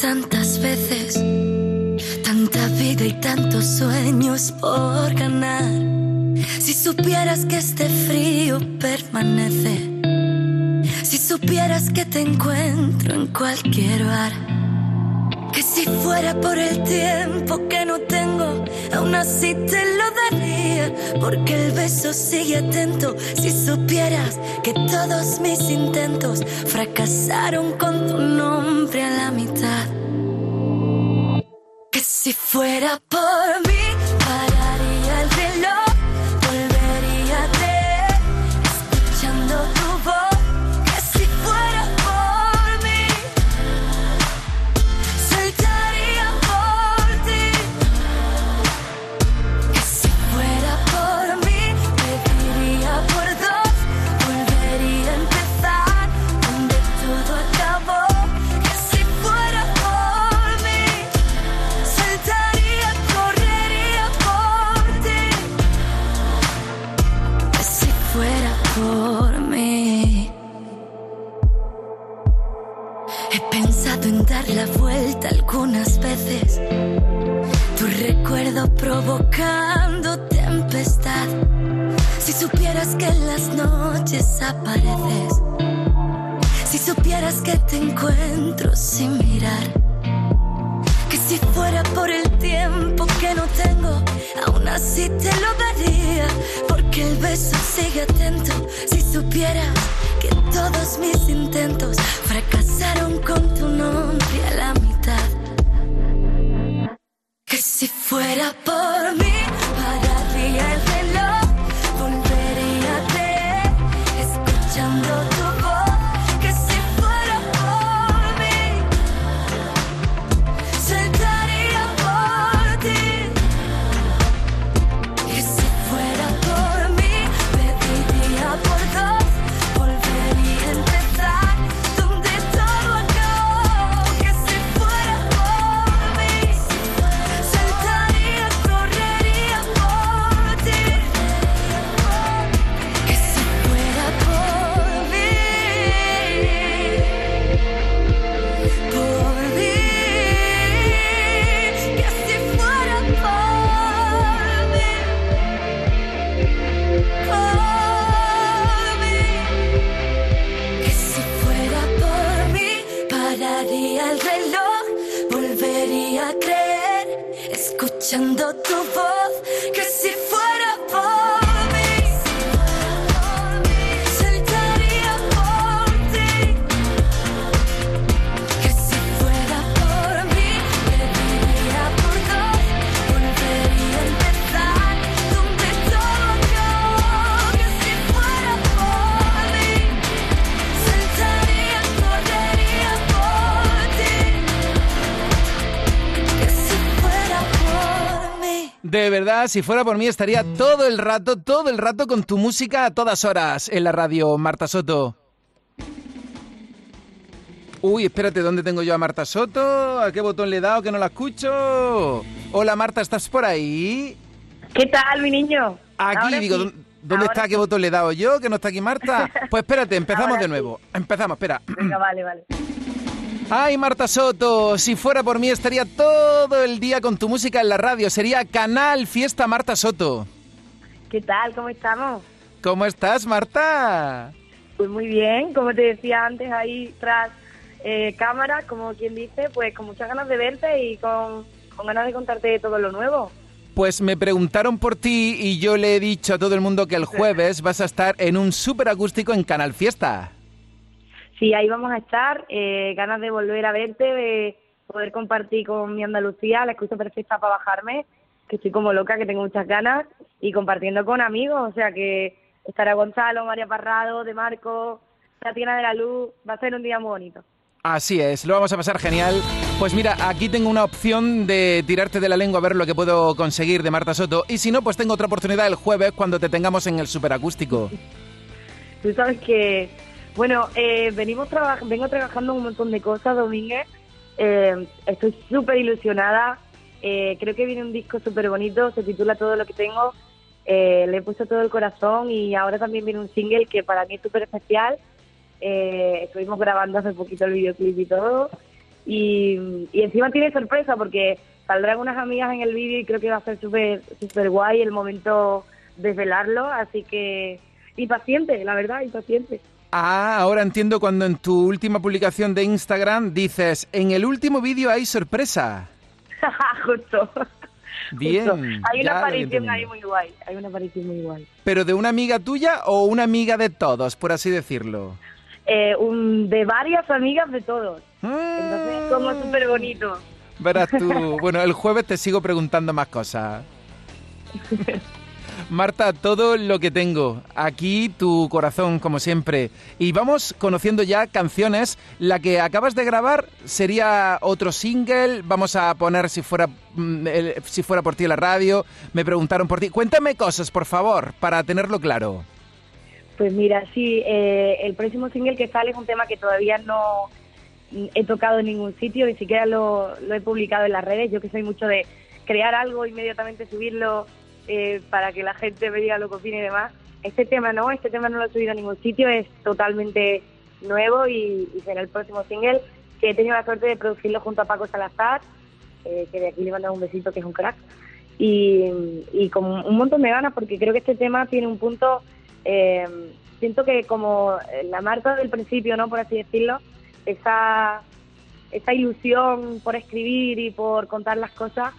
tantas veces, tanta vida y tantos sueños por ganar. Si supieras que este frío permanece, si supieras que te encuentro en cualquier bar, que si fuera por el tiempo que no tengo, aún así te lo daría, porque el beso sigue atento. Si supieras que todos mis intentos fracasaron con tu nombre a la mitad, que si fuera por mí, provocando tempestad. Si supieras que en las noches apareces. Si supieras que te encuentro sin mirar. Que si fuera por el tiempo que no tengo, aún así te lo daría. Porque el beso sigue atento. Si supieras que todos mis intentos fracasaron con tu nombre a la mitad. Que si fuera por mí, pararía el verdad, si fuera por mí estaría todo el rato, todo el rato con tu música a todas horas en la radio, Marta Soto. Uy, espérate, ¿dónde tengo yo a Marta Soto? ¿A qué botón le he dado que no la escucho? Hola Marta, ¿estás por ahí? ¿Qué tal, mi niño? Aquí, Ahora digo, sí. ¿dó- ¿dónde Ahora está? ¿Qué botón le he dado yo? ¿Que no está aquí Marta? Pues espérate, empezamos Ahora de sí. nuevo. Empezamos, espera. Venga, vale, vale. Ay, Marta Soto, si fuera por mí estaría todo el día con tu música en la radio. Sería Canal Fiesta Marta Soto. ¿Qué tal? ¿Cómo estamos? ¿Cómo estás, Marta? Pues muy bien, como te decía antes, ahí tras eh, cámara, como quien dice, pues con muchas ganas de verte y con, con ganas de contarte todo lo nuevo. Pues me preguntaron por ti y yo le he dicho a todo el mundo que el jueves vas a estar en un súper acústico en Canal Fiesta. Sí, ahí vamos a estar, eh, ganas de volver a verte, de poder compartir con mi Andalucía, la excusa perfecta para bajarme, que estoy como loca, que tengo muchas ganas, y compartiendo con amigos, o sea que estará Gonzalo, María Parrado, De Marco, Tatiana de la Luz, va a ser un día muy bonito. Así es, lo vamos a pasar genial. Pues mira, aquí tengo una opción de tirarte de la lengua a ver lo que puedo conseguir de Marta Soto. Y si no, pues tengo otra oportunidad el jueves cuando te tengamos en el superacústico. Tú sabes que, bueno, eh, venimos traba- vengo trabajando un montón de cosas, Domínguez. Eh, estoy súper ilusionada. Eh, creo que viene un disco súper bonito, se titula Todo lo que tengo. Eh, le he puesto todo el corazón y ahora también viene un single que para mí es súper especial. Eh, estuvimos grabando hace poquito el videoclip y todo. Y, y encima tiene sorpresa porque saldrán unas amigas en el vídeo y creo que va a ser súper super guay el momento de velarlo, así que impaciente, la verdad, impaciente. Ah, ahora entiendo cuando en tu última publicación de Instagram dices, en el último vídeo hay sorpresa. Justo. Bien. Hay una aparición ahí muy guay, hay una aparición muy guay. ¿Pero de una amiga tuya o una amiga de todos, por así decirlo? Eh, un, de varias amigas de todos. Entonces es como súper bonito. Verás tú. Bueno, el jueves te sigo preguntando más cosas. Marta, todo lo que tengo. Aquí tu corazón, como siempre. Y vamos conociendo ya canciones. La que acabas de grabar sería otro single. Vamos a poner si fuera, mm, si fuera por ti la radio. Me preguntaron por ti. Cuéntame cosas, por favor, para tenerlo claro. Pues mira, sí, eh, el próximo single que sale es un tema que todavía no he tocado en ningún sitio, ni siquiera lo, lo he publicado en las redes. Yo que soy mucho de crear algo, inmediatamente subirlo eh, para que la gente me diga lo que opine y demás. Este tema no, este tema no lo he subido a ningún sitio, es totalmente nuevo y, será el próximo single que he tenido la suerte de producirlo junto a Paco Salazar, eh, que de aquí le mando un besito, que es un crack, y, y, con un montón de ganas porque creo que este tema tiene un punto, eh, siento que como la marca del principio, no por así decirlo, esa, esa ilusión por escribir y por contar las cosas,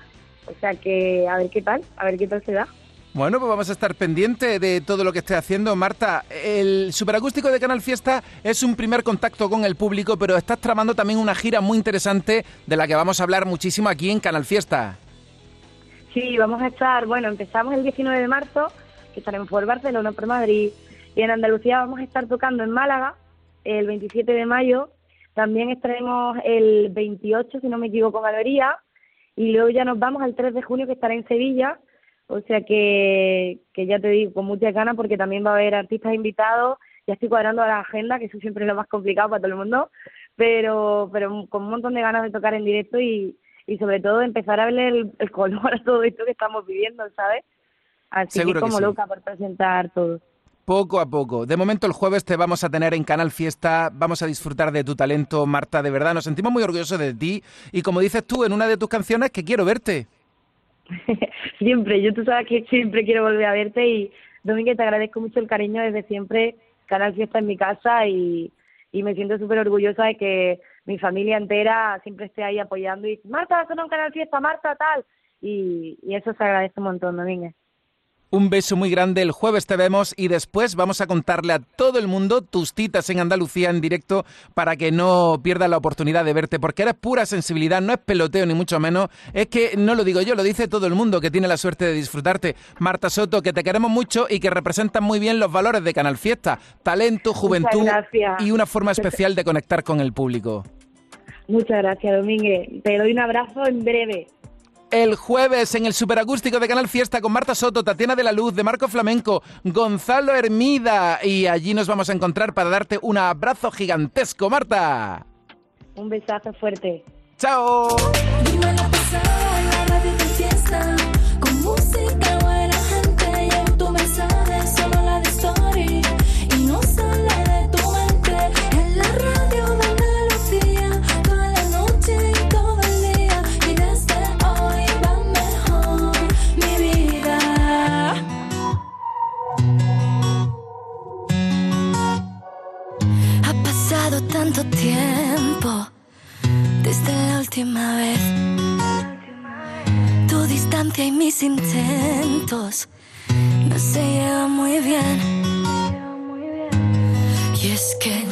o sea que a ver qué tal, a ver qué tal se da. Bueno, pues vamos a estar pendiente de todo lo que esté haciendo. Marta, el superacústico de Canal Fiesta es un primer contacto con el público, pero estás tramando también una gira muy interesante de la que vamos a hablar muchísimo aquí en Canal Fiesta. Sí, vamos a estar, bueno, empezamos el 19 de marzo, que estaremos por Barcelona, por Madrid, y en Andalucía vamos a estar tocando en Málaga el 27 de mayo. También estaremos el 28, si no me equivoco, en Galería y luego ya nos vamos al 3 de junio que estará en Sevilla, o sea que, que ya te digo, con muchas ganas porque también va a haber artistas invitados, ya estoy cuadrando la agenda, que eso siempre es lo más complicado para todo el mundo, pero, pero con un montón de ganas de tocar en directo y, y sobre todo empezar a ver el, color a todo esto que estamos viviendo, ¿sabes? Así que como loca por presentar todo poco a poco. De momento el jueves te vamos a tener en Canal Fiesta, vamos a disfrutar de tu talento, Marta, de verdad, nos sentimos muy orgullosos de ti y como dices tú en una de tus canciones, que quiero verte. siempre, yo tú sabes que siempre quiero volver a verte y Domínguez te agradezco mucho el cariño desde siempre, Canal Fiesta en mi casa y, y me siento súper orgullosa de que mi familia entera siempre esté ahí apoyando y Marta, son un Canal Fiesta, Marta, tal. Y, y eso se agradece un montón, Domínguez. Un beso muy grande, el jueves te vemos y después vamos a contarle a todo el mundo tus citas en Andalucía en directo para que no pierdas la oportunidad de verte, porque eres pura sensibilidad, no es peloteo ni mucho menos, es que no lo digo yo, lo dice todo el mundo que tiene la suerte de disfrutarte. Marta Soto, que te queremos mucho y que representas muy bien los valores de Canal Fiesta, talento, juventud y una forma especial de conectar con el público. Muchas gracias, Domínguez. Te doy un abrazo en breve el jueves en el superacústico de Canal Fiesta con Marta Soto, Tatiana de la Luz, de Marco Flamenco, Gonzalo Hermida y allí nos vamos a encontrar para darte un abrazo gigantesco, Marta. Un besazo fuerte. Chao. Tanto tiempo desde la última vez. Tu distancia y mis intentos no se llevan muy bien. Y es que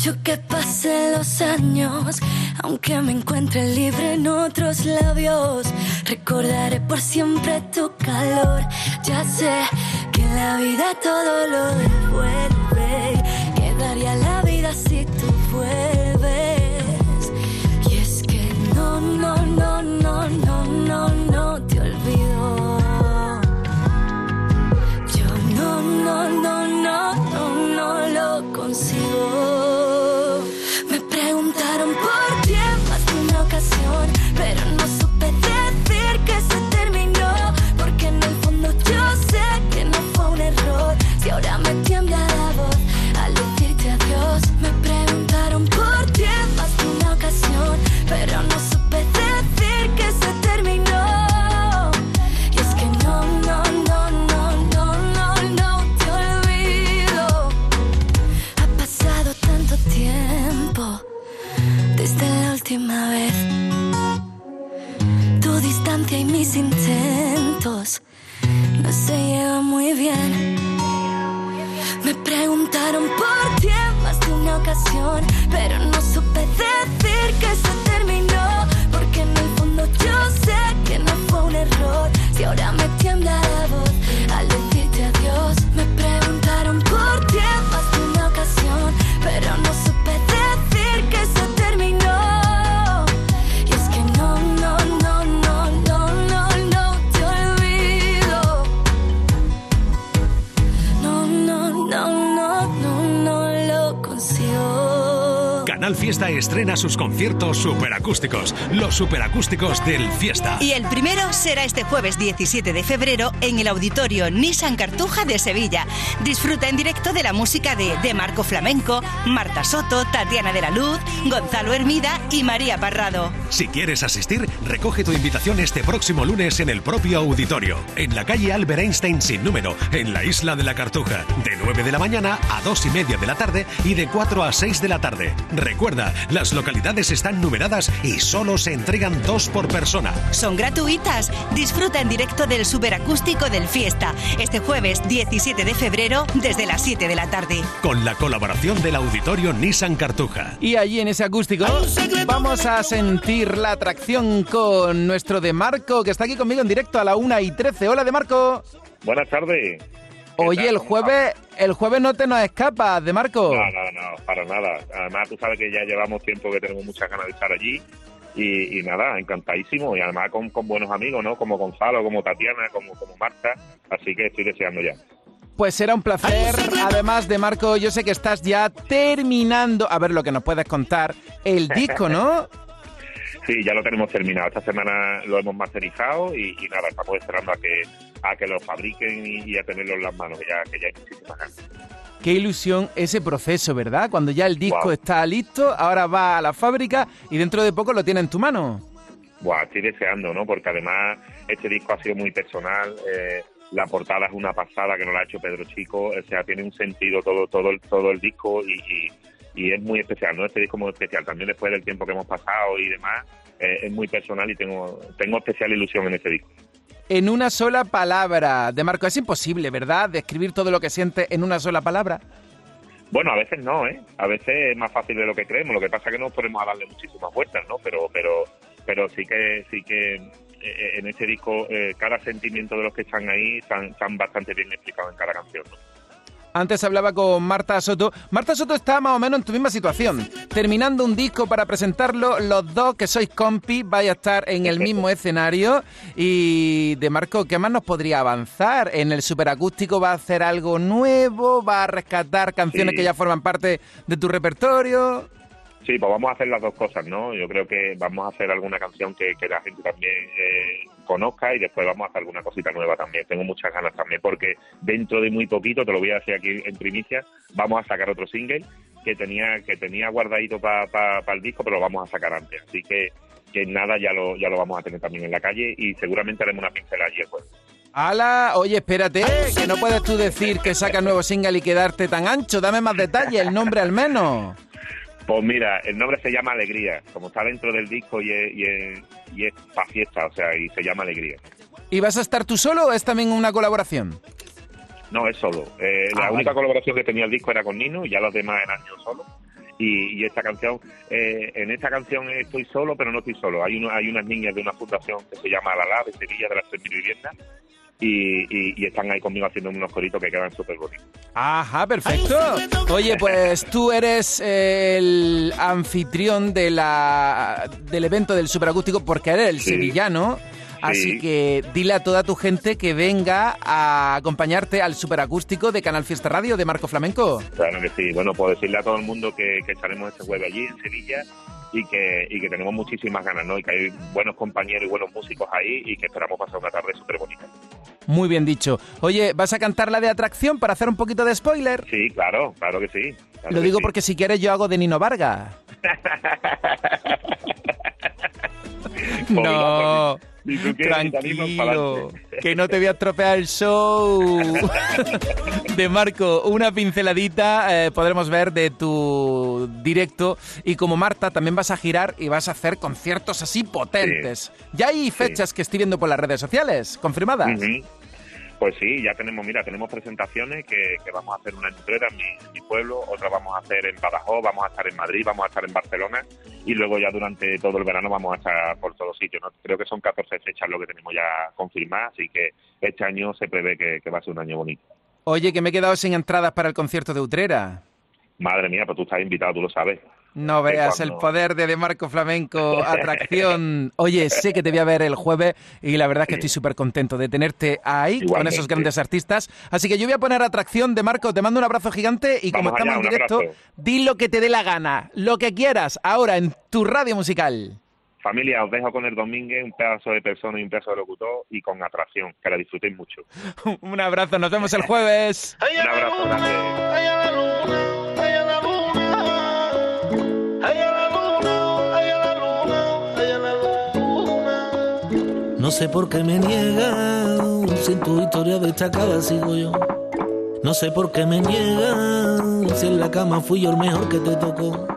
mucho que pasen los años, aunque me encuentre libre en otros labios, recordaré por siempre tu calor. Ya sé que la vida todo lo devuelve, quedaría la vida si tú vuelves. Y es que no, no, no, no, no, no, no te olvido. Yo no, no, no, no, no, no lo consigo. Me preguntaron por ti en más de una ocasión, pero no supe decir que se terminó. Porque en el fondo yo sé que no fue un error. Si ahora me tiembla la voz al consigo. Fiesta estrena sus conciertos superacústicos, los superacústicos del Fiesta. Y el primero será este jueves 17 de febrero en el auditorio Nissan Cartuja de Sevilla. Disfruta en directo de la música de De Marco Flamenco, Marta Soto, Tatiana de la Luz, Gonzalo Hermida y María Parrado. Si quieres asistir, recoge tu invitación este próximo lunes en el propio auditorio, en la calle Albert Einstein sin número, en la isla de la Cartuja, de 9 de la mañana a 2 y media de la tarde y de 4 a 6 de la tarde. Recuerda, las localidades están numeradas y solo se entregan dos por persona. Son gratuitas. Disfruta en directo del superacústico del Fiesta, este jueves 17 de febrero desde las 7 de la tarde. Con la colaboración del auditorio Nissan Cartuja. Y allí en ese acústico vamos a sentir la atracción con nuestro De Marco, que está aquí conmigo en directo a la 1 y 13. Hola, De Marco. Buenas tardes. ¿Qué Oye, el ¿Cómo jueves, el jueves no te nos escapas, De Marco. No, no, no, para nada. Además, tú sabes que ya llevamos tiempo que tenemos muchas ganas de estar allí. Y, y nada, encantadísimo. Y además con, con buenos amigos, ¿no? Como Gonzalo, como Tatiana, como, como Marta. Así que estoy deseando ya. Pues será un placer. Además de Marco, yo sé que estás ya terminando, a ver lo que nos puedes contar, el disco, ¿no? Sí, ya lo tenemos terminado. Esta semana lo hemos masterizado y, y nada, estamos esperando a que a que lo fabriquen y, y a tenerlo en las manos, que ya, que ya hay muchísimas ganas. Qué ilusión ese proceso, ¿verdad? Cuando ya el disco está listo, ahora va a la fábrica y dentro de poco lo tiene en tu mano. Buah, estoy deseando, ¿no? Porque además este disco ha sido muy personal. eh, la portada es una pasada que nos la ha hecho Pedro Chico. O sea, tiene un sentido todo todo el, todo el disco y, y- y es muy especial, ¿no? Este disco es muy especial. También después del tiempo que hemos pasado y demás, eh, es muy personal y tengo, tengo especial ilusión en este disco. En una sola palabra, de Marco, es imposible, ¿verdad? Describir todo lo que siente en una sola palabra. Bueno, a veces no, ¿eh? A veces es más fácil de lo que creemos. Lo que pasa es que no podemos darle muchísimas vueltas, ¿no? Pero, pero, pero sí que, sí que eh, en este disco eh, cada sentimiento de los que están ahí están, están bastante bien explicados en cada canción, ¿no? Antes hablaba con Marta Soto. Marta Soto está más o menos en tu misma situación. Terminando un disco para presentarlo, los dos que sois compi vais a estar en el mismo escenario. Y de Marco, ¿qué más nos podría avanzar? ¿En el superacústico va a hacer algo nuevo? ¿Va a rescatar canciones Sí. que ya forman parte de tu repertorio? Pues vamos a hacer las dos cosas, ¿no? Yo creo que vamos a hacer alguna canción que, la gente también eh, conozca y después vamos a hacer alguna cosita nueva también. Tengo muchas ganas también porque dentro de muy poquito, te lo voy a decir aquí en primicia, vamos a sacar otro single que tenía que tenía guardadito para el disco, pero lo vamos a sacar antes. Así que, que nada, ya lo, ya lo vamos a tener también en la calle y seguramente haremos una pincelada allí jueves. ¡Hala! Oye, espérate, que no puedes tú decir que sacas nuevo single y quedarte tan ancho. Dame más detalles, el nombre al menos. Pues mira, el nombre se llama Alegría, como está dentro del disco y es, y es, y es pa' fiesta, o sea, y se llama Alegría. ¿Y vas a estar tú solo o es también una colaboración? No, es solo. Eh, la Ah, única vale. colaboración que tenía el disco era con Nino y ya los demás eran yo solo. Y, y esta canción, eh, en esta canción estoy solo, pero no estoy solo. Hay, uno, hay unas niñas de una fundación que se llama Alalá, de Sevilla, de las 3.000 viviendas, y, y, y están ahí conmigo haciendo unos coritos que quedan súper bonitos. Ajá, perfecto. Oye, pues tú eres el anfitrión de la, del evento del superacústico porque eres el Sí. sevillano. Así Sí. que dile a toda tu gente que venga a acompañarte al superacústico de Canal Fiesta Radio de Marco Flamenco. Claro que sí. Bueno, puedo decirle a todo el mundo que, que estaremos este jueves allí en Sevilla y que, y que tenemos muchísimas ganas, ¿no? Y que hay buenos compañeros y buenos músicos ahí y que esperamos pasar una tarde súper bonita. Muy bien dicho. Oye, ¿vas a cantar la de atracción para hacer un poquito de spoiler? Sí, claro, claro que sí. claro Lo que digo sí. porque si quieres yo hago de Nino Vargas. No, animas tranquilo, que no te voy a estropear el show. De Marco, una pinceladita eh, podremos ver de tu directo y como Marta también vas a girar y vas a hacer conciertos así potentes. Ya hay fechas que estoy viendo por las redes sociales, confirmadas. Pues sí, ya tenemos, mira, tenemos presentaciones que, que vamos a hacer una en Utrera, en mi, en mi pueblo, otra vamos a hacer en Badajoz, vamos a estar en Madrid, vamos a estar en Barcelona y luego ya durante todo el verano vamos a estar por todos sitios. ¿no? Creo que son 14 fechas lo que tenemos ya confirmadas, así que este año se prevé que, que va a ser un año bonito. Oye, que me he quedado sin entradas para el concierto de Utrera. Madre mía, pues tú estás invitado, tú lo sabes. No veas cuando- el poder de De Marco Flamenco, atracción. Oye, sé que te voy a ver el jueves y la verdad es que estoy súper contento de tenerte ahí con esos grandes artistas. Así que yo voy a poner atracción de Marco, te mando un abrazo gigante y como Vamos allá, estamos en directo, abrazo. di lo que te dé la gana, lo que quieras, ahora en tu radio musical. Familia, os dejo con el Domínguez, un pedazo de persona y un pedazo de locutor y con atracción, que la disfrutéis mucho. Un abrazo, nos vemos el jueves. Un abrazo grande. No sé por qué me niegan, si en tu historia destacada sigo yo. No sé por qué me niegan, si en la cama fui yo el mejor que te tocó.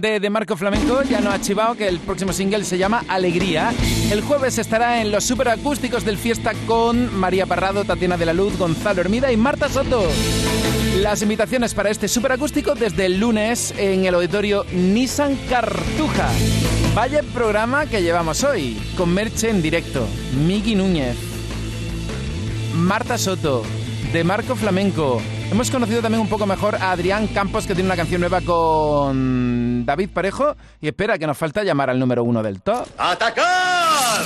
Canción de, Marco Flamenco, ya no ha chivado, que el próximo single se llama Alegría. El jueves estará en los superacústicos del Fiesta con María Parrado, Tatiana de la Luz, Gonzalo Hermida y Marta Soto. Las invitaciones para este superacústico desde el lunes en el auditorio Nissan Cartuja. Vaya programa que llevamos hoy, con Merche en directo, Miki Núñez, Marta Soto, de Marco Flamenco. Hemos conocido también un poco mejor a Adrián Campos, que tiene una canción nueva con David Parejo. Y espera, que nos falta llamar al número uno del top. ¡Atacar!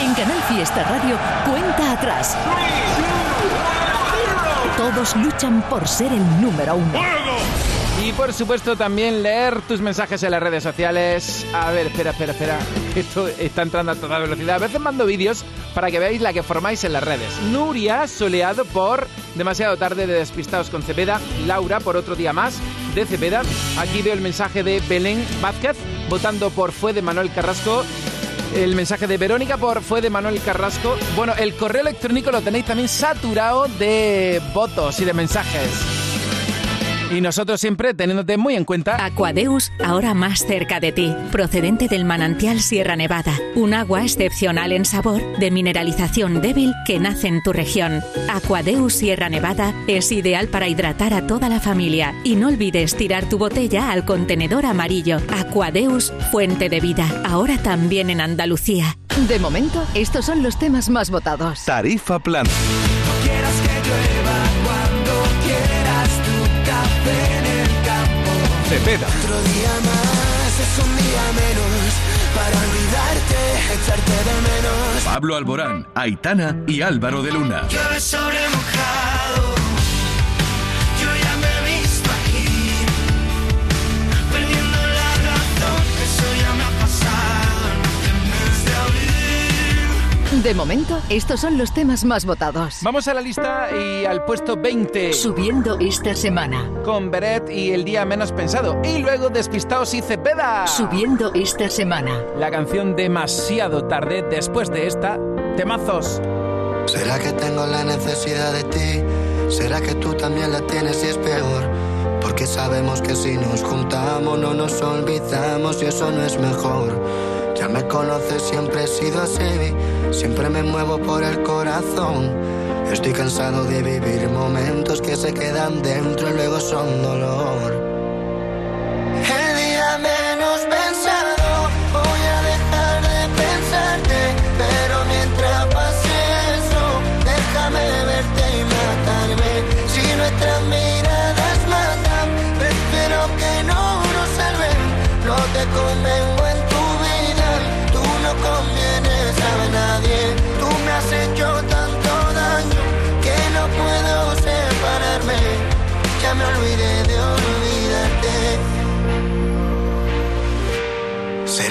En Canal Fiesta Radio, cuenta atrás. Todos luchan por ser el número uno. Y por supuesto también leer tus mensajes en las redes sociales. A ver, espera, espera, espera. Esto está entrando a toda velocidad. A veces mando vídeos para que veáis la que formáis en las redes. Nuria, soleado por demasiado tarde de Despistados con Cepeda. Laura, por otro día más de Cepeda. Aquí veo el mensaje de Belén Vázquez, votando por Fue de Manuel Carrasco. El mensaje de Verónica por Fue de Manuel Carrasco. Bueno, el correo electrónico lo tenéis también saturado de votos y de mensajes. Y nosotros siempre teniéndote muy en cuenta. Aquadeus, ahora más cerca de ti, procedente del manantial Sierra Nevada. Un agua excepcional en sabor, de mineralización débil que nace en tu región. Aquadeus Sierra Nevada es ideal para hidratar a toda la familia. Y no olvides tirar tu botella al contenedor amarillo. Aquadeus, fuente de vida, ahora también en Andalucía. De momento, estos son los temas más votados. Tarifa plan. quieras Cepeda. Otro día más es un día menos para olvidarte, echarte de menos. Pablo Alborán, Aitana y Álvaro de Luna. Llueve sobre mojado, De momento, estos son los temas más votados. Vamos a la lista y al puesto 20. Subiendo esta semana. Con Beret y El Día Menos Pensado. Y luego Despistados y Cepeda. Subiendo esta semana. La canción demasiado tarde después de esta. Temazos. ¿Será que tengo la necesidad de ti? ¿Será que tú también la tienes y es peor? Porque sabemos que si nos juntamos no nos olvidamos y eso no es mejor. Ya me conoces, siempre he sido así, siempre me muevo por el corazón. Estoy cansado de vivir momentos que se quedan dentro y luego son dolor. El día menos pensado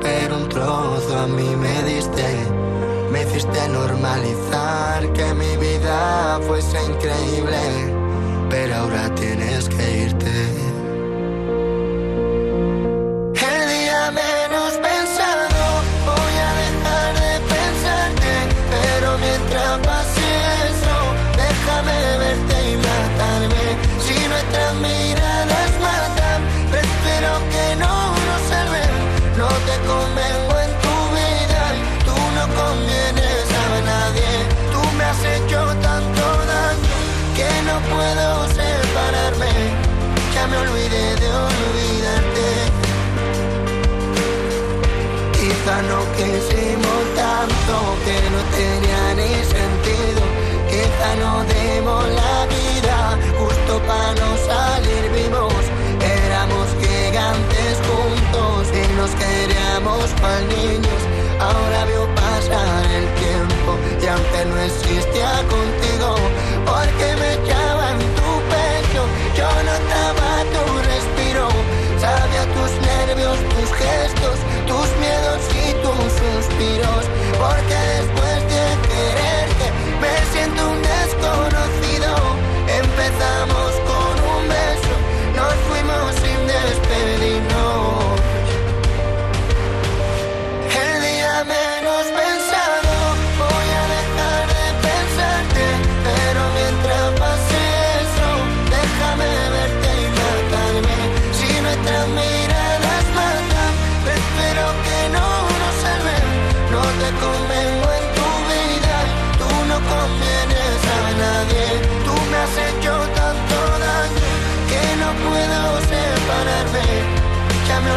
pero un trozo a mí me diste. Me hiciste normalizar que mi vida fuese increíble, pero ahora tienes que irte. Niños. Ahora veo pasar el tiempo y aunque no existía contigo,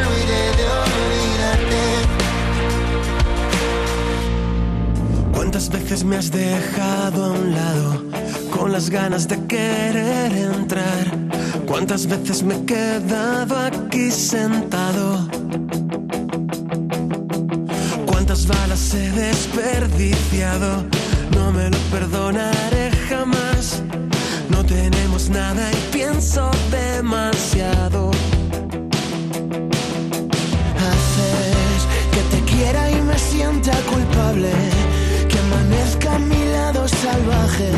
de olvidarte. ¿Cuántas veces me has dejado a un lado con las ganas de querer entrar? ¿Cuántas veces me he quedado aquí sentado? ¿Cuántas balas he desperdiciado? No me lo perdonaré jamás. No tenemos nada y pienso demasiado. Que amanezca a mi lado salvaje.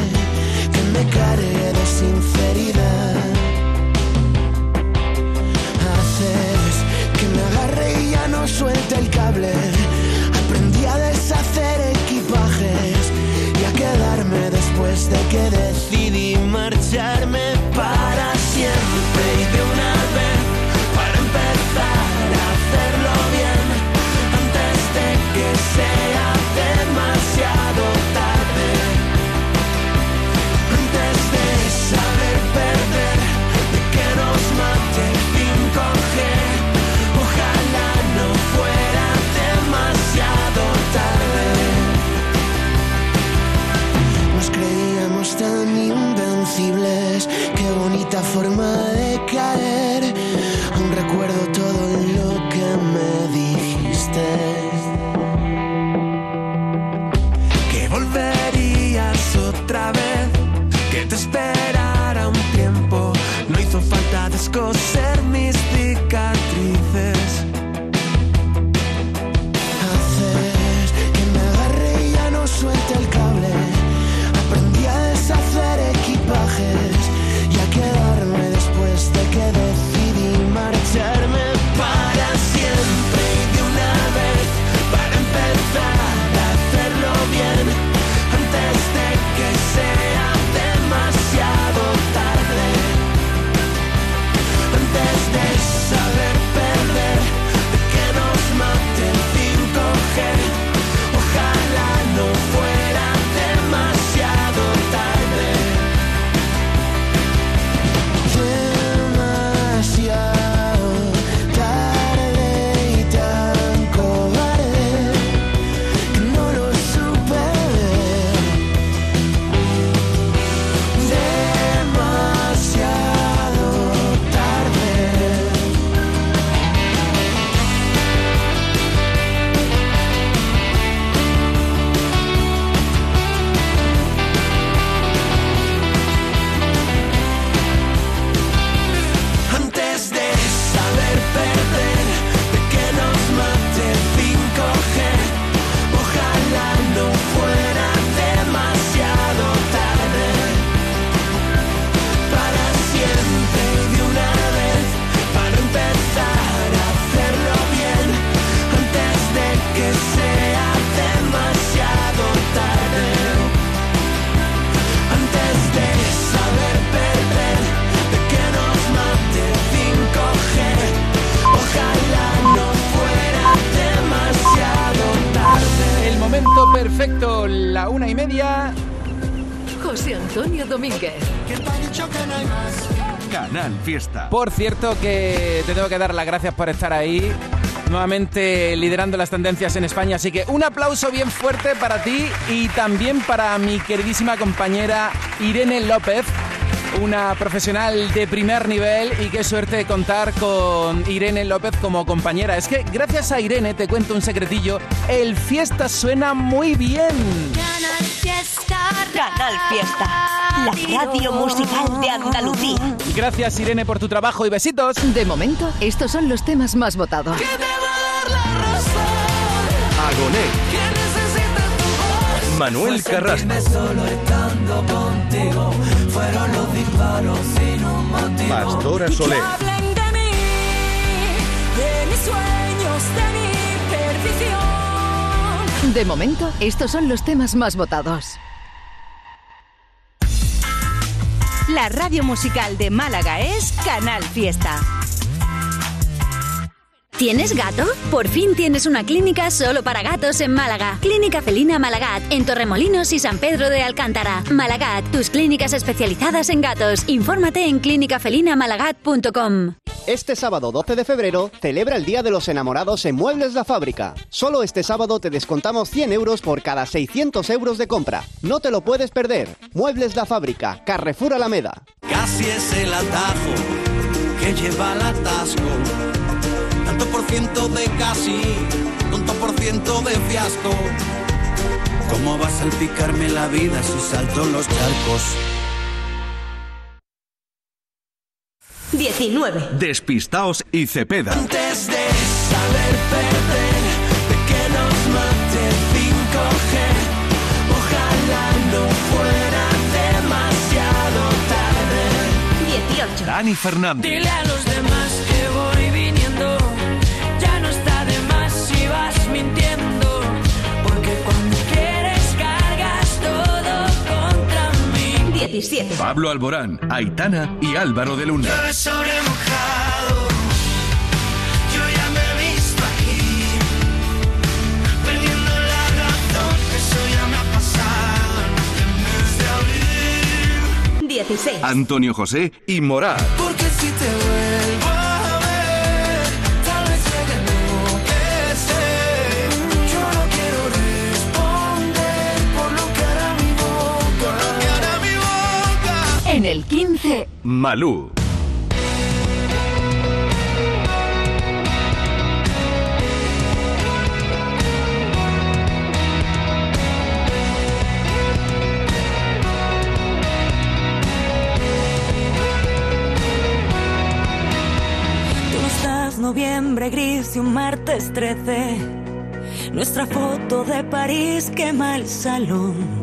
Que me care de sinceridad. Haces que me agarre y ya no suelte el cable. Aprendí a deshacer equipajes y a quedarme después de que decidí marcharme forma de caer. Aún recuerdo todo lo que me dijiste. Que volverías otra vez, que te esperara un tiempo. No hizo falta descoser Por cierto que te tengo que dar las gracias por estar ahí. Nuevamente liderando las tendencias en España, así que un aplauso bien fuerte para ti y también para mi queridísima compañera Irene López, una profesional de primer nivel y qué suerte contar con Irene López como compañera. Es que gracias a Irene, te cuento un secretillo, el fiesta suena muy bien. Canal Fiesta, la radio musical de Andalucía. Gracias Irene por tu trabajo y besitos. De momento, estos son los temas más votados. Agoné. Manuel Carrasco. Solo estando contigo fueron los disparos sin un motivo. Pastora Soler. Hablen de mí, de mis sueños, de mi perdición. De momento, estos son los temas más votados. La radio musical de Málaga es Canal Fiesta. ¿Tienes gato? Por fin tienes una clínica solo para gatos en Málaga. Clínica Felina Malagat, en Torremolinos y San Pedro de Alcántara. Malagat, tus clínicas especializadas en gatos. Infórmate en clínicafelinamalagat.com. Este sábado 12 de febrero celebra el Día de los Enamorados en Muebles La Fábrica. Solo este sábado te descontamos 100 euros por cada 600 euros de compra. No te lo puedes perder. Muebles La Fábrica, Carrefour Alameda. Casi es el atajo que lleva al atasco. Tanto por ciento de casi, tanto por ciento de fiasco. ¿Cómo va a salpicarme la vida si salto los charcos? 19. Despistaos y Cepeda. Antes de saber perder, de que nos mate 5G. Ojalá no fuera demasiado tarde. 18. Dani Fernández. Dile a los demás 17. Pablo Alborán, Aitana y Álvaro de Luna. Llueve sobre mojado. Yo ya me he visto aquí. Perdiendo la razón. Eso ya me ha pasado en el mes de abril. 16. Antonio José y Morat. Porque si te boca. En el 15, Malú. Tú no estás noviembre gris y un martes 13. Nuestra foto de París quema el salón.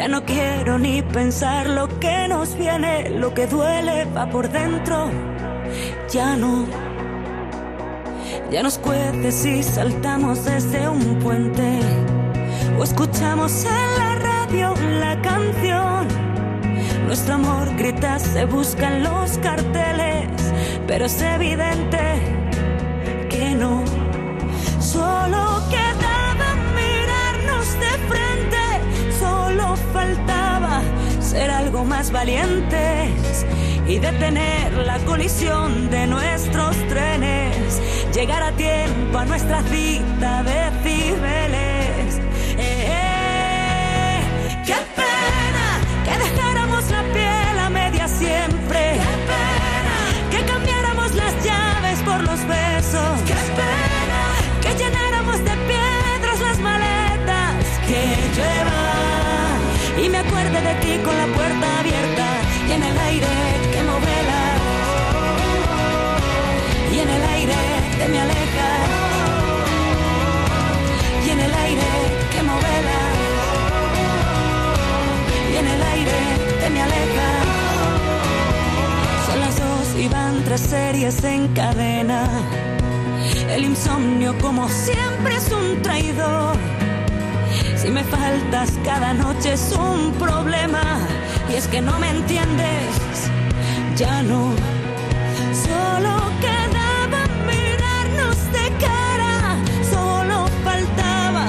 Ya no quiero ni pensar lo que nos viene, lo que duele va por dentro. Ya no. Ya nos cuece si saltamos desde un puente o escuchamos en la radio la canción. Nuestro amor grita, se busca en los carteles, pero es evidente que no. Solo quedaba ser algo más valientes y detener la colisión de nuestros trenes, llegar a tiempo a nuestra cita de Cibeles. Eh, eh, ¡Qué pena que dejáramos la piel a media siempre! ¡Qué pena que cambiáramos las llaves por los besos! ¡Qué pena que llenáramos de piedras las maletas que lleva! Acuerde de ti con la puerta abierta y en el aire que no vela. Y en el aire te me aleja. Y en el aire que no vela. Y en el aire te me aleja. Son las dos y van tres series en cadena. El insomnio como siempre es un traidor. Si me faltas cada noche es un problema y es que no me entiendes, ya no. Solo quedaba mirarnos de cara, solo faltaba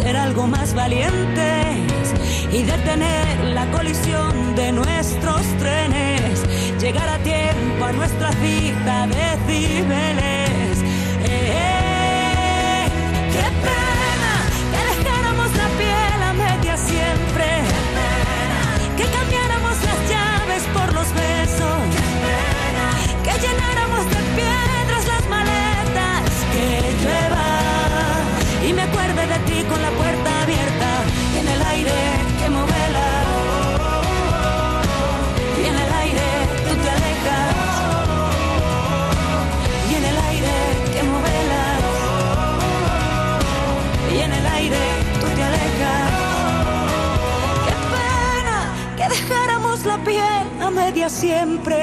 ser algo más valientes y detener la colisión de nuestros trenes, llegar a tiempo a nuestra cita de Cibeles. Con la puerta abierta y en el aire que movela. Y en el aire tú te alejas. Y en el aire que movela. Y en el aire tú te alejas. Qué pena que dejáramos la piel a media siempre.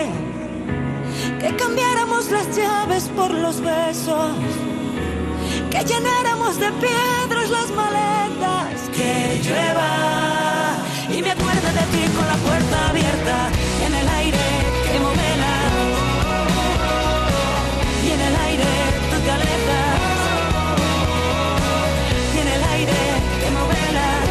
Que cambiáramos las llaves por los besos. Que llenáramos de atrás las maletas, que llueva. Y me acuerdo de ti con la puerta abierta, en el aire que modela. Y en el aire tú te alejas. Y en el aire que modela.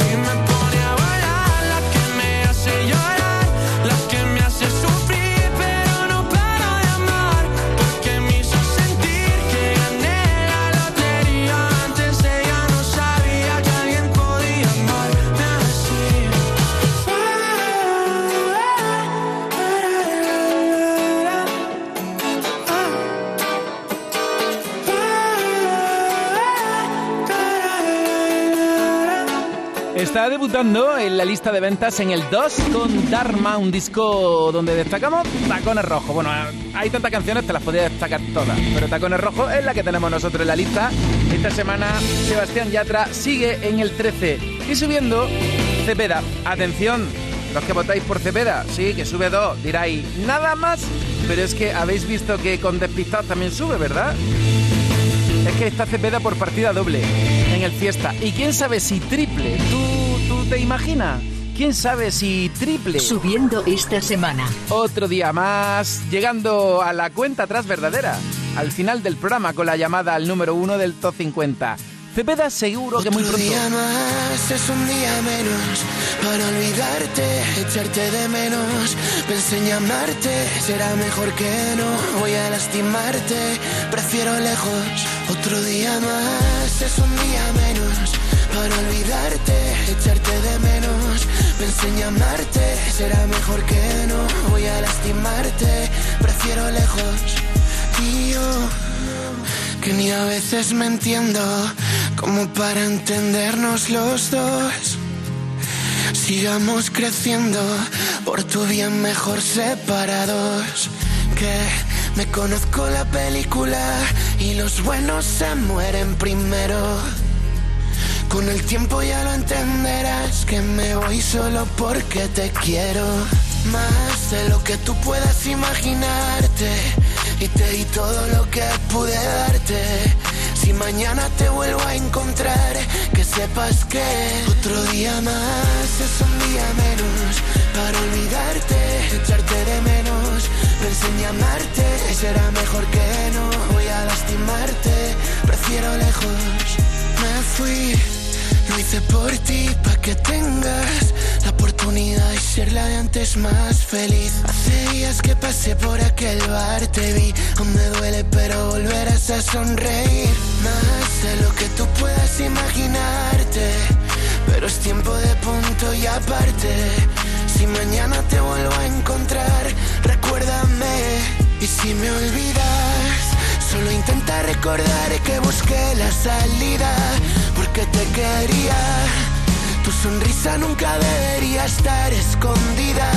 Debutando en la lista de ventas en el 2 con Dharma, un disco donde destacamos Tacones Rojos. Bueno, hay tantas canciones, te las podría destacar todas, pero Tacones Rojos es la que tenemos nosotros en la lista. Esta semana Sebastián Yatra sigue en el 13 y subiendo Cepeda. Atención, los que votáis por Cepeda, sí, que sube dos, diráis, nada más, pero es que habéis visto que con Despistados también sube, ¿verdad? Es que está Cepeda por partida doble en el Fiesta. Y quién sabe si triple. ¿Tú, tú te imaginas? ¿Quién sabe si triple? Subiendo esta semana. Otro día más, llegando a la cuenta atrás verdadera. Al final del programa con la llamada al número uno del top 50. Cepeda seguro que muy Otro pronto. día más es un día menos para olvidarte, echarte de menos. Pensé en llamarte, será mejor que no. Voy a lastimarte, prefiero lejos. Otro día más es un día menos para olvidarte, echarte de menos. Pensé en llamarte, será mejor que no. Voy a lastimarte, prefiero lejos. Y yo que ni a veces me entiendo como para entendernos los dos. Sigamos creciendo, por tu bien mejor separados. Que me conozco la película y los buenos se mueren primero. Con el tiempo ya lo entenderás que me voy solo porque te quiero. Más de lo que tú puedas imaginarte. Y te di todo lo que pude darte. Si mañana te vuelvo a encontrar, que sepas que otro día más es un día menos para olvidarte, echarte de menos. Pensé en llamarte, será mejor que no. Voy a lastimarte, prefiero lejos. fui, lo hice por ti, pa' que tengas la oportunidad de ser la de antes más feliz. Hace días que pasé por aquel bar, te vi, aún me duele, pero volverás a sonreír. Más de lo que tú puedas imaginarte, pero es tiempo de punto y aparte. Si mañana te vuelvo a encontrar, recuérdame. Y si me olvidas, solo intenta recordar que busqué la salida, porque te quería. Tu sonrisa nunca debería estar escondida.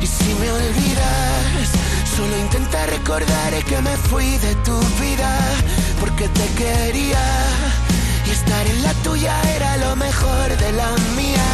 Y si me olvidas, solo intenta recordar que me fui de tu vida, porque te quería. Y estar en la tuya era lo mejor de la mía.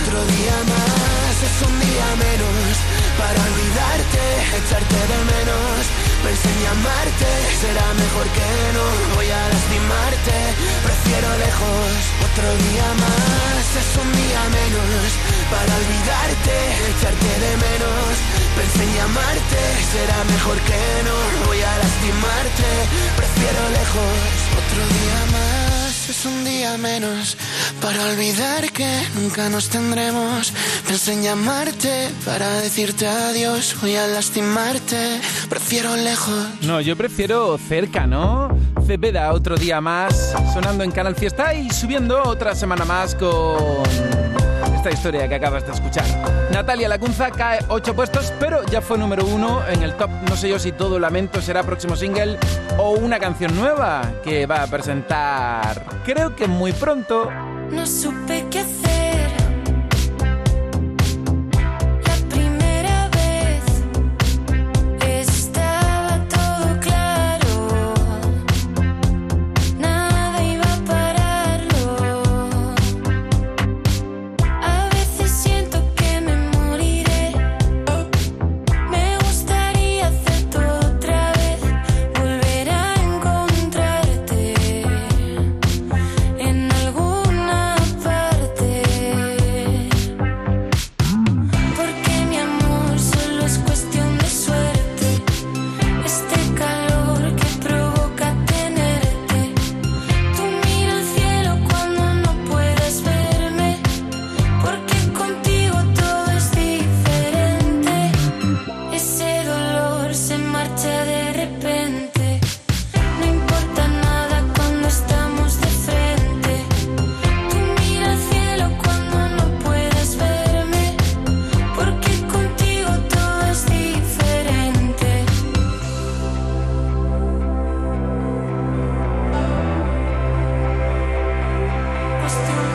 Otro día más es un día menos para olvidarte, echarte de menos. Pensé en llamarte, será mejor que no. Voy a lastimarte, prefiero lejos. Otro día más es un día menos para olvidarte, echarte de menos. Pensé en llamarte, será mejor que no. Voy a lastimarte, prefiero lejos. Otro día más es un día menos para olvidar que nunca nos tendremos. Pensé en llamarte para decirte adiós. Voy a lastimarte, prefiero lejos. No, yo prefiero cerca, ¿no? Cepeda, otro día más, sonando en Canal Fiesta y subiendo otra semana más con esta historia que acabas de escuchar. Natalia Lacunza cae ocho puestos, pero ya fue número uno en el top. No sé yo si todo Lamento será próximo single o una canción nueva que va a presentar. Creo que muy pronto. No supe qué hacer. still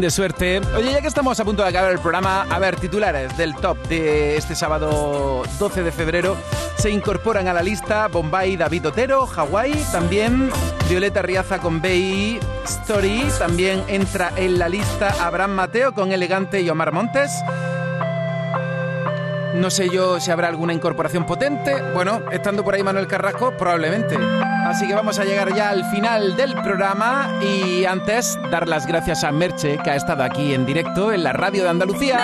De suerte. Oye, ya que estamos a punto de acabar el programa, a ver, titulares del top de este sábado 12 de febrero. Se incorporan a la lista Bombay, David Otero, Hawái, también Violeta Riaza con BI Story, también entra en la lista Abraham Mateo con Elegante y Omar Montes. No sé yo si habrá alguna incorporación potente. Bueno, estando por ahí Manuel Carrasco, probablemente. Así que vamos a llegar ya al final del programa y antes dar las gracias a Merche, que ha estado aquí en directo en la radio de Andalucía.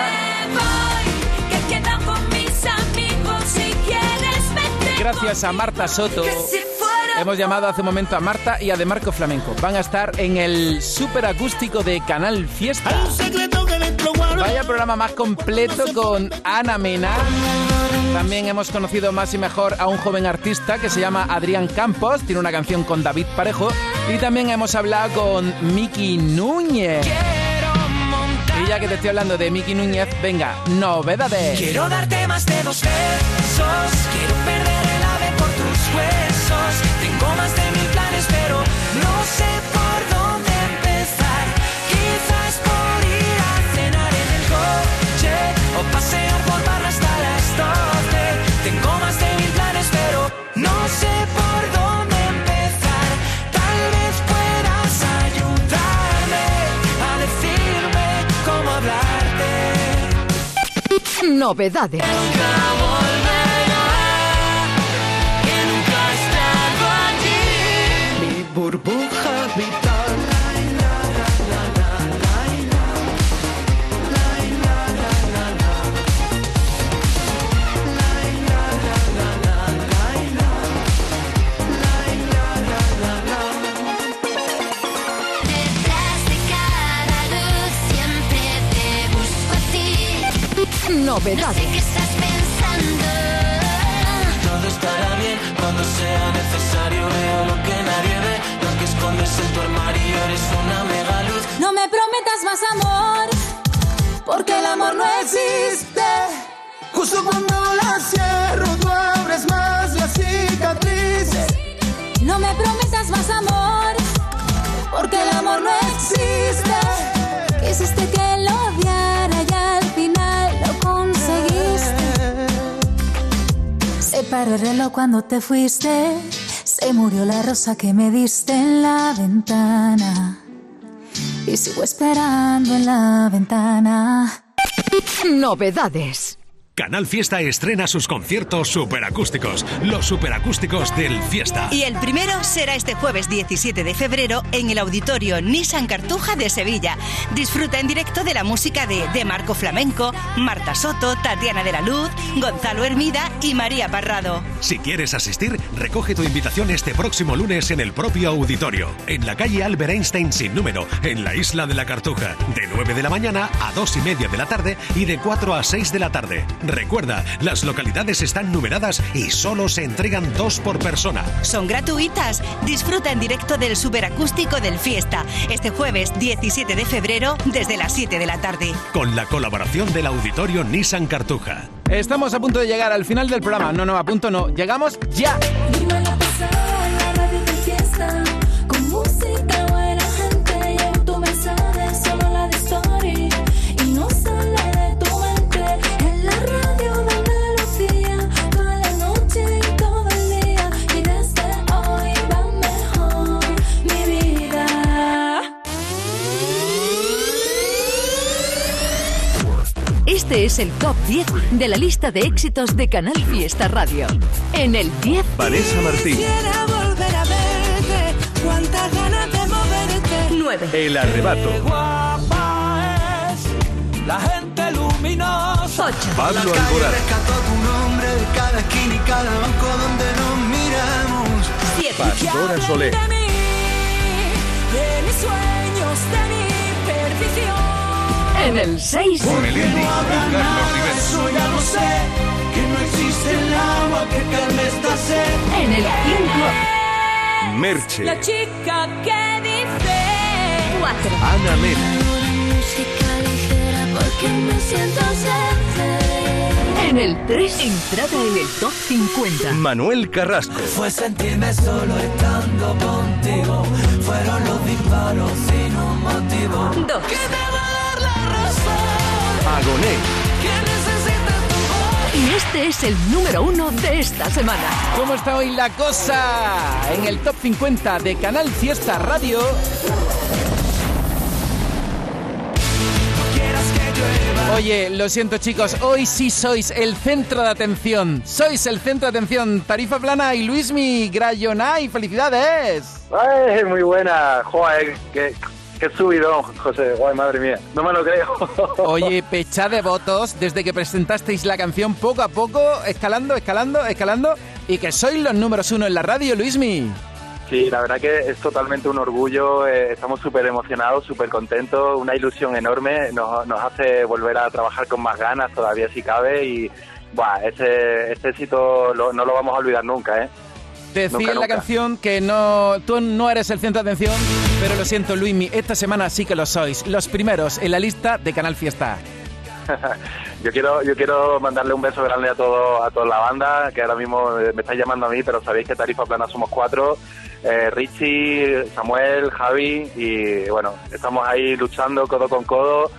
Que quedan con mis amigos si quieres vete. Gracias a Marta Soto. Hemos llamado hace un momento a Marta y a De Marco Flamenco. Van a estar en el super acústico de Canal Fiesta. Vaya programa más completo con Ana Mena, También hemos conocido más y mejor a un joven artista que se llama Adrián Campos, tiene una canción con David Parejo y también hemos hablado con Miki Núñez. Y ya que te estoy hablando de Miki Núñez, venga, novedades. Quiero darte más de dos besos. Quiero perder Tengo más de mil planes, pero no sé por dónde empezar. Quizás por ir a cenar en el coche o pasear por barra hasta las 12. Tengo más de mil planes, pero no sé por dónde empezar. Tal vez puedas ayudarme a decirme cómo hablarte. Novedades. A ti. Novedades. No sé qué estás pensando. Todo estará bien cuando sea necesario. Veo lo que escondes en tu armario. Eres una mega luz. No me prometas más amor, porque el amor no existe. Justo cuando la cierro, tú abres más las cicatrices. No me prometas más amor, porque el amor no existe. Quisiste que lo odiara y al final lo conseguiste. Se paró el reloj cuando te fuiste. Se murió la rosa que me diste en la ventana. Y sigo esperando en la ventana. Novedades. Canal Fiesta estrena sus conciertos superacústicos, los superacústicos del Fiesta. Y el primero será este jueves 17 de febrero en el auditorio Nissan Cartuja de Sevilla. Disfruta en directo de la música de, de Marco Flamenco, Marta Soto, Tatiana de la Luz, Gonzalo Hermida y María Parrado. Si quieres asistir, recoge tu invitación este próximo lunes en el propio auditorio, en la calle Albert Einstein sin número, en la isla de la Cartuja, de 9 de la mañana a 2 y media de la tarde y de 4 a 6 de la tarde. Recuerda, las localidades están numeradas y solo se entregan dos por persona. Son gratuitas. Disfruta en directo del superacústico del Fiesta este jueves 17 de febrero desde las 7 de la tarde. Con la colaboración del auditorio Nissan Cartuja. Estamos a punto de llegar al final del programa. No, no, a punto no. Llegamos ya. Este es el top 10 de la lista de éxitos de Canal Fiesta Radio. En el 10, Vanessa Martín. Quisiera volver a verte. Cuántas ganas de moverte. 9, El arrebato. Guapa es la gente luminosa. 8, Pablo Alborán. rescató tu nombre de cada esquina y cada banco donde nos miramos. 7, Pastora Soler. De mí, de mis sueños, de mi perdición. En el 6, Melendi y Carlos Rivera. Eso ya lo sé, que no existe el agua que calme esta sed. en el 5, Merche. La chica que dice 4, Ana Mena. Música ligera porque me siento sed. en el 3, entrada en el top 50. Manuel Carrasco. Fue sentirme solo estando contigo. Fueron los disparos sin un motivo. 2, Agoné. Y este es el número 1 de esta semana. ¿Cómo está hoy la cosa? En el top 50 de Canal Fiesta Radio. Oye, lo siento chicos, hoy sí sois el centro de atención. Sois el centro de atención. Tarifa Plana y Luismi Grayonay, felicidades. Ay, muy buena, joder, qué, qué subidón, José, guay, madre mía, no me lo creo. Oye, pecha de votos desde que presentasteis la canción poco a poco, escalando, escalando, escalando, y que sois los números uno en la radio, Luismi. Sí, la verdad que es totalmente un orgullo, eh, estamos súper emocionados, súper contentos, una ilusión enorme, nos, nos hace volver a trabajar con más ganas todavía si cabe y, buah, ese, ese éxito lo- no lo vamos a olvidar nunca, ¿eh? Decía Nunca, en la nunca. canción que no, tú no eres el centro de atención, pero lo siento, Luismi, esta semana sí que lo sois. Los primeros en la lista de Canal Fiesta. Yo quiero, yo quiero mandarle un beso grande a todo, a toda la banda, que ahora mismo eh, me estáis llamando a mí, pero sabéis que Tarifa Plana somos cuatro. Eh, Richie, Samuel, Javi, y bueno, estamos ahí luchando codo con codo.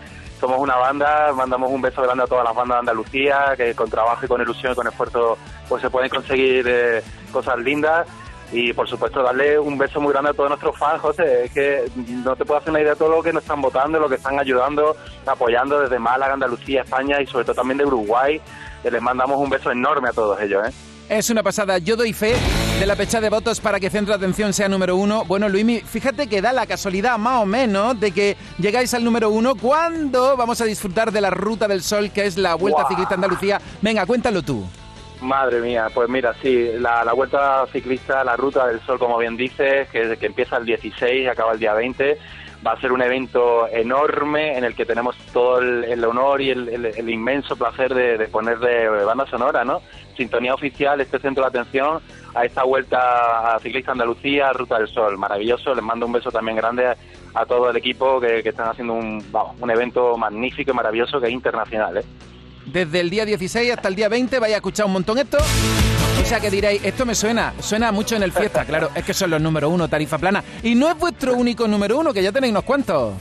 Somos una banda, mandamos un beso grande a todas las bandas de Andalucía, que con trabajo y con ilusión y con esfuerzo pues se pueden conseguir eh, cosas lindas. Y por supuesto darle un beso muy grande a todos nuestros fans, José. Es que no te puedo hacer una idea de todo lo que nos están votando, lo que están ayudando, apoyando desde Málaga, Andalucía, España y sobre todo también de Uruguay. Que les mandamos un beso enorme a todos ellos, ¿eh? Es una pasada. Yo doy fe de la pecha de votos para que Centro de Atención sea número uno. Bueno, Luismi, fíjate que da la casualidad más o menos de que llegáis al número uno cuando vamos a disfrutar de la Ruta del Sol, que es la Vuelta Guau. Ciclista Andalucía. Venga, cuéntalo tú. Madre mía, pues mira, sí, la, la vuelta ciclista, la ruta del sol, como bien dices, que, que empieza el 16 y acaba el día 20, va a ser un evento enorme en el que tenemos todo el, el honor y el, el- inmenso placer de, de poner de banda sonora, ¿no? Sintonía oficial, este centro de atención a esta vuelta a ciclista Andalucía, Ruta del Sol, maravilloso, les mando un beso también grande a, todo el equipo que, que están haciendo un, un evento magnífico y maravilloso que es internacional, ¿eh? Desde el día 16 hasta el día 20 vais a escuchar un montón esto. O sea que diréis, esto me suena, suena mucho en el fiesta, claro, es que son los número uno, tarifa plana. Y no es vuestro único número uno, que ya tenéis unos cuantos.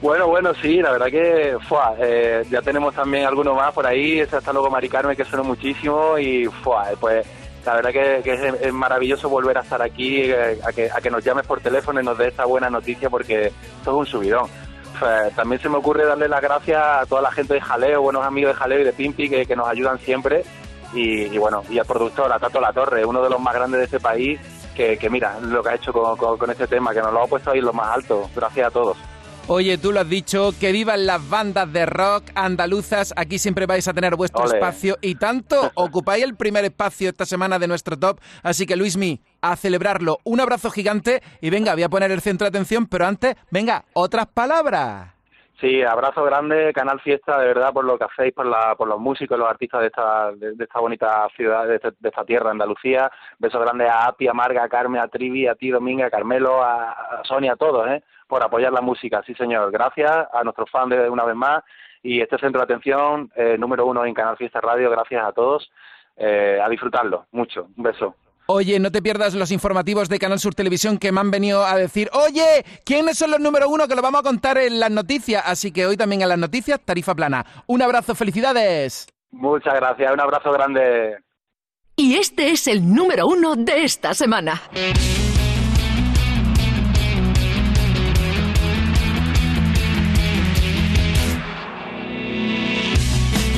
Bueno, bueno, sí, la verdad que fuá, eh, ya tenemos también algunos más por ahí, ese hasta luego Mari Carmen que suena muchísimo y fuá, pues la verdad que, es, maravilloso volver a estar aquí, eh, a, que, a que nos llames por teléfono y nos dé esta buena noticia porque esto es un subidón. Pues, también se me ocurre darle las gracias a toda la gente de Jaleo, buenos amigos de Jaleo y de Pimpi que, que nos ayudan siempre y, y bueno, y al productor, a Tato La Torre, uno de los más grandes de este país, que, que mira lo que ha hecho con, con- con este tema, que nos lo ha puesto ahí en lo más alto. Gracias a todos. Oye, tú lo has dicho, que vivan las bandas de rock andaluzas. Aquí siempre vais a tener vuestro espacio y tanto ocupáis el primer espacio esta semana de nuestro top. Así que, Luismi, a celebrarlo. Un abrazo gigante y venga, voy a poner el centro de atención, pero antes, venga, otras palabras. Sí, abrazo grande, Canal Fiesta, de verdad, por lo que hacéis, por, la, por los músicos, los artistas de esta, de, esta bonita ciudad, de, este- de esta tierra, Andalucía. Beso grande a Api, a Marga, a Carmen, a Trivi, a ti, Dominga, a Carmelo, a, a Sonia, a todos, ¿eh? por apoyar la música. Sí, señor. Gracias a nuestros fans de una vez más. Y este centro de atención, eh, número uno en Canal Fiesta Radio, gracias a todos. Eh, a disfrutarlo, mucho. Un beso. Oye, no te pierdas los informativos de Canal Sur Televisión que me han venido a decir, oye, ¿quiénes son los número uno? Que lo vamos a contar en las noticias. Así que hoy también en las noticias, tarifa plana. Un abrazo, felicidades. Muchas gracias, un abrazo grande. Y este es el número uno de esta semana.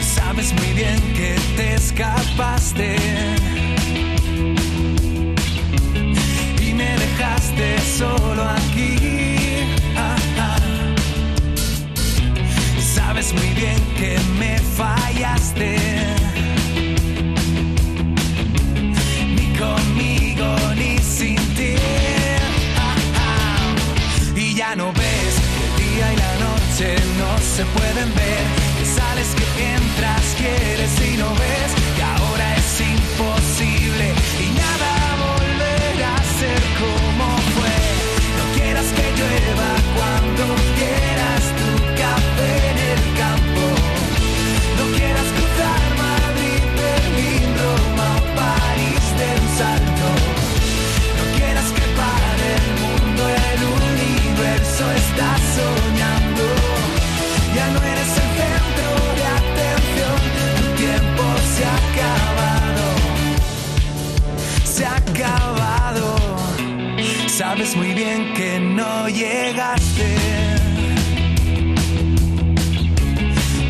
Sabes muy bien que te escapaste solo aquí. Ah, ah. Sabes muy bien que me fallaste. Ni conmigo ni sin ti. Ah, ah. Y ya no ves que el día y la noche no se pueden ver. Que sales, que entras, quieres y no ves. Sabes muy bien que no llegaste.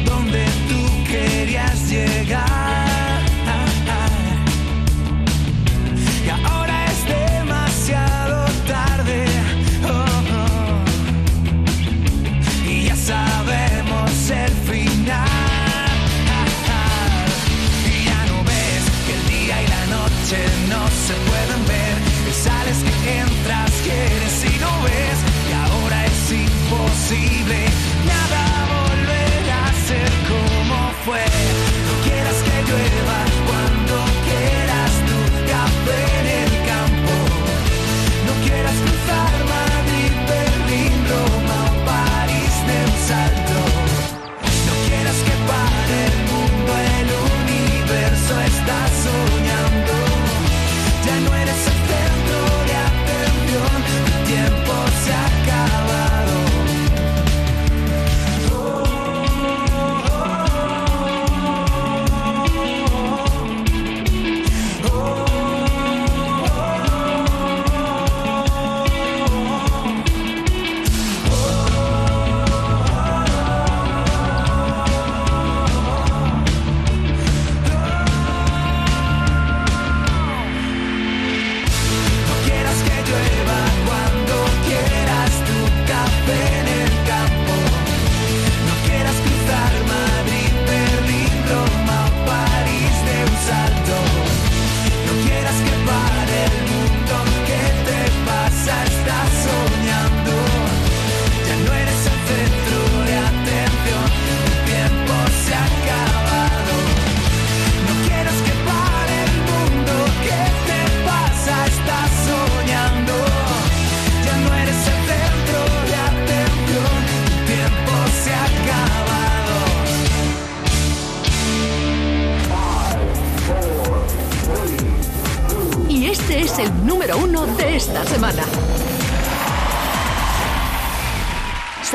Donde tú querías llegar.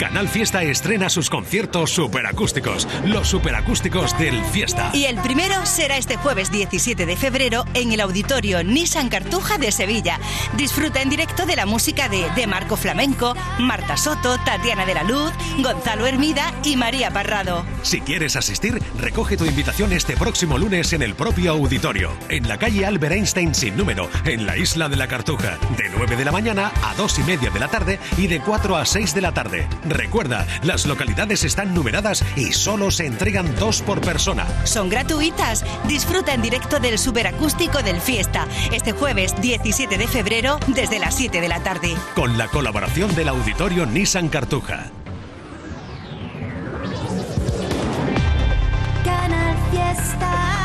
Canal Fiesta estrena sus conciertos superacústicos, los superacústicos del Fiesta. Y el primero será este jueves 17 de febrero en el auditorio Nissan Cartuja de Sevilla. Disfruta en directo de la música de De Marco Flamenco, Marta Soto, Tatiana de la Luz, Gonzalo Hermida y María Parrado. Si quieres asistir, recoge tu invitación este próximo lunes en el propio auditorio, en la calle Albert Einstein sin número, en la isla de la Cartuja, de 9 de la mañana a 2 y media de la tarde y de 4 a 6 de la tarde. Recuerda, las localidades están numeradas y solo se entregan dos por persona. Son gratuitas. Disfruta en directo del superacústico del Fiesta, este jueves 17 de febrero desde las 7 de la tarde. Con la colaboración del auditorio Nissan Cartuja. Canal Fiesta.